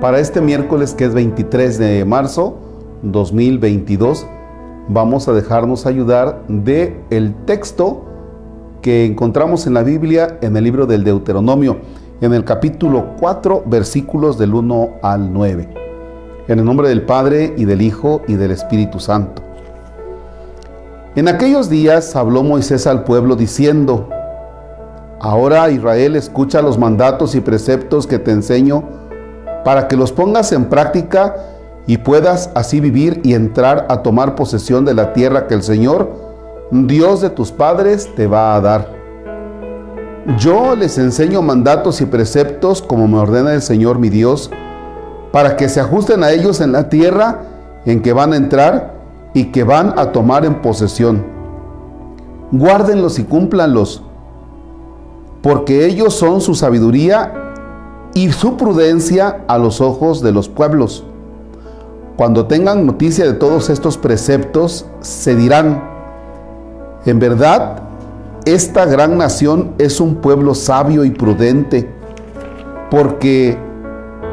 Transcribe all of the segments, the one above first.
Para este miércoles que es 23 de marzo 2022 vamos a dejarnos ayudar de el texto que encontramos en la Biblia en el libro del Deuteronomio, en el capítulo 4, versículos del 1 al 9. En el nombre del Padre y del Hijo y del Espíritu Santo. En aquellos días habló Moisés al pueblo diciendo, Ahora Israel escucha los mandatos y preceptos que te enseño para que los pongas en práctica y puedas así vivir y entrar a tomar posesión de la tierra que el Señor, Dios de tus padres, te va a dar. Yo les enseño mandatos y preceptos como me ordena el Señor mi Dios, para que se ajusten a ellos en la tierra en que van a entrar y que van a tomar en posesión. Guárdenlos y cúmplanlos, porque ellos son su sabiduría y su prudencia a los ojos de los pueblos. Cuando tengan noticia de todos estos preceptos, se dirán, en verdad, esta gran nación es un pueblo sabio y prudente, porque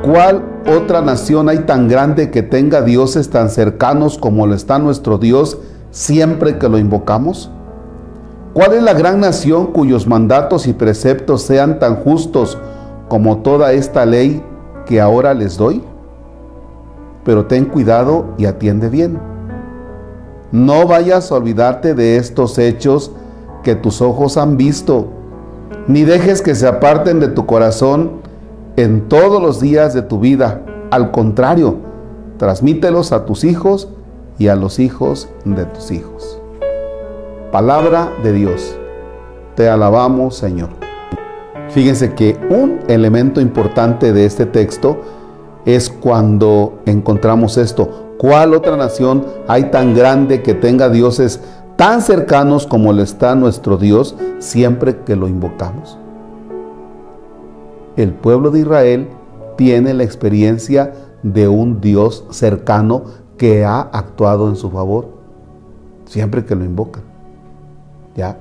¿cuál otra nación hay tan grande que tenga dioses tan cercanos como lo está nuestro Dios siempre que lo invocamos? ¿Cuál es la gran nación cuyos mandatos y preceptos sean tan justos como toda esta ley que ahora les doy? Pero ten cuidado y atiende bien. No vayas a olvidarte de estos hechos que tus ojos han visto, ni dejes que se aparten de tu corazón en todos los días de tu vida. Al contrario, transmítelos a tus hijos y a los hijos de tus hijos. Palabra de Dios. Te alabamos, Señor. Fíjense que un elemento importante de este texto es cuando encontramos esto. ¿Cuál otra nación hay tan grande que tenga dioses tan cercanos como le está nuestro Dios siempre que lo invocamos? El pueblo de Israel tiene la experiencia de un Dios cercano que ha actuado en su favor siempre que lo invocan. ¿Ya?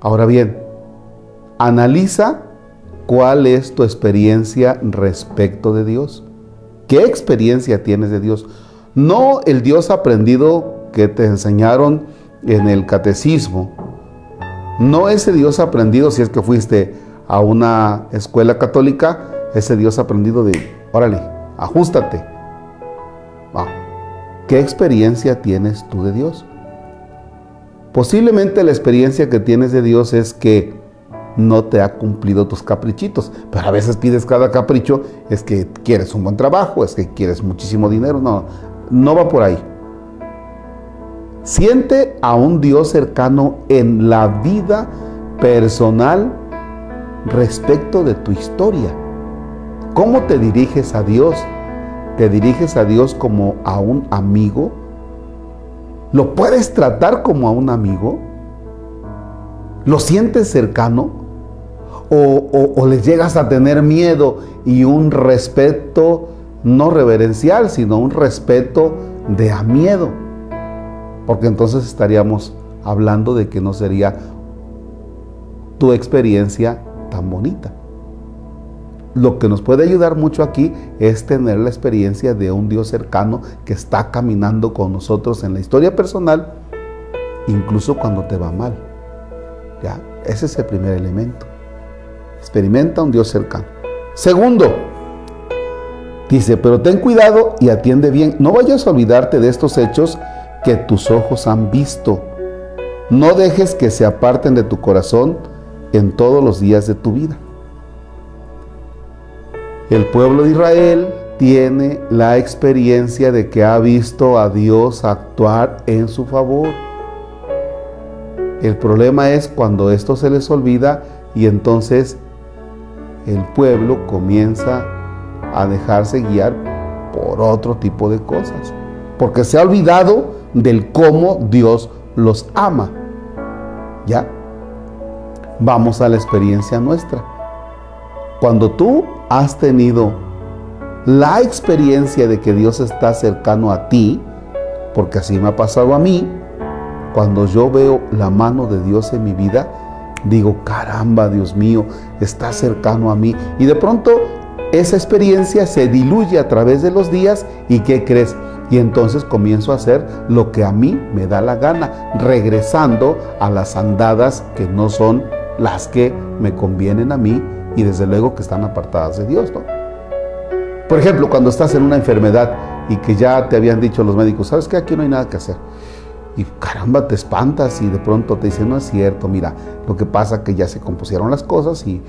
Ahora bien, Analiza cuál es tu experiencia respecto de Dios. ¿Qué experiencia tienes de Dios? No el Dios aprendido que te enseñaron en el catecismo. No ese Dios aprendido si es que fuiste a una escuela católica, ese Dios aprendido de, órale, ajustate. ¿Qué experiencia tienes tú de Dios? Posiblemente la experiencia que tienes de Dios es que no te ha cumplido tus caprichitos. Pero a veces pides cada capricho, es que quieres un buen trabajo, es que quieres muchísimo dinero. No, no va por ahí. Siente a un Dios cercano en la vida personal respecto de tu historia. ¿Cómo te diriges a Dios? ¿Te diriges a Dios como a un amigo? ¿Lo puedes tratar como a un amigo? ¿Lo sientes cercano? O, les llegas a tener miedo y un respeto no reverencial, sino un respeto de a miedo. Porque entonces estaríamos hablando de que no sería tu experiencia tan bonita. Lo que nos puede ayudar mucho aquí es tener la experiencia de un Dios cercano que está caminando con nosotros en la historia personal, incluso cuando te va mal. ¿Ya? Ese es el primer elemento. Experimenta un Dios cercano. Segundo, dice, pero ten cuidado y atiende bien. No vayas a olvidarte de estos hechos que tus ojos han visto. No dejes que se aparten de tu corazón en todos los días de tu vida. El pueblo de Israel tiene la experiencia de que ha visto a Dios actuar en su favor. El problema es cuando esto se les olvida y entonces el pueblo comienza a dejarse guiar por otro tipo de cosas, porque se ha olvidado del cómo Dios los ama. ¿Ya? Vamos a la experiencia nuestra. Cuando tú has tenido la experiencia de que Dios está cercano a ti, porque así me ha pasado a mí, cuando yo veo la mano de Dios en mi vida, digo, caramba, Dios mío, está cercano a mí. Y de pronto esa experiencia se diluye a través de los días y ¿qué crees? Y entonces comienzo a hacer lo que a mí me da la gana, regresando a las andadas que no son las que me convienen a mí y desde luego que están apartadas de Dios. ¿no? Por ejemplo, cuando estás en una enfermedad y que ya te habían dicho los médicos, ¿sabes qué? Aquí no hay nada que hacer. Y caramba, te espantas y de pronto te dicen, no es cierto, mira, lo que pasa que ya se compusieron las cosas y,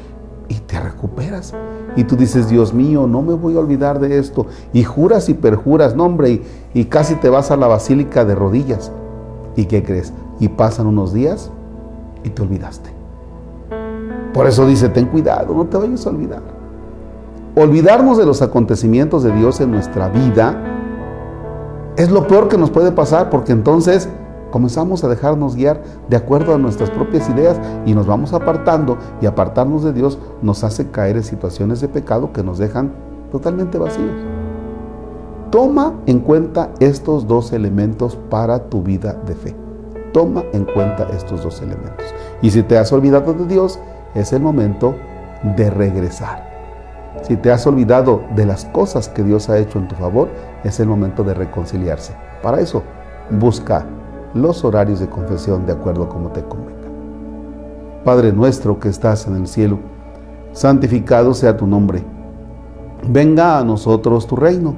y te recuperas. Y tú dices, Dios mío, no me voy a olvidar de esto. Y juras y perjuras, no hombre, y, y casi te vas a la basílica de rodillas. ¿Y qué crees? Y pasan unos días y te olvidaste. Por eso dice, ten cuidado, no te vayas a olvidar. Olvidarnos de los acontecimientos de Dios en nuestra vida es lo peor que nos puede pasar porque entonces comenzamos a dejarnos guiar de acuerdo a nuestras propias ideas y nos vamos apartando y apartarnos de Dios nos hace caer en situaciones de pecado que nos dejan totalmente vacíos. Toma en cuenta estos dos elementos para tu vida de fe. Toma en cuenta estos dos elementos. Y si te has olvidado de Dios, es el momento de regresar. Si te has olvidado de las cosas que Dios ha hecho en tu favor, es el momento de reconciliarse. Para eso, busca los horarios de confesión de acuerdo como te convenga. Padre nuestro que estás en el cielo, santificado sea tu nombre. Venga a nosotros tu reino.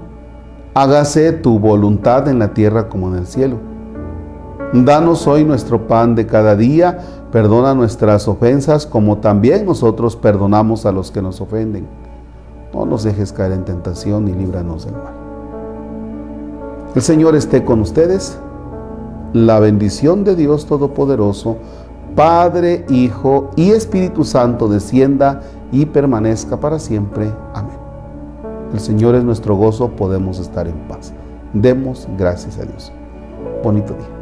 Hágase tu voluntad en la tierra como en el cielo. Danos hoy nuestro pan de cada día. Perdona nuestras ofensas como también nosotros perdonamos a los que nos ofenden. No nos dejes caer en tentación y líbranos del mal. El Señor esté con ustedes la bendición de Dios Todopoderoso, Padre, Hijo y Espíritu Santo descienda y permanezca para siempre. Amén. El Señor es nuestro gozo, podemos estar en paz. Demos gracias a Dios. Bonito día.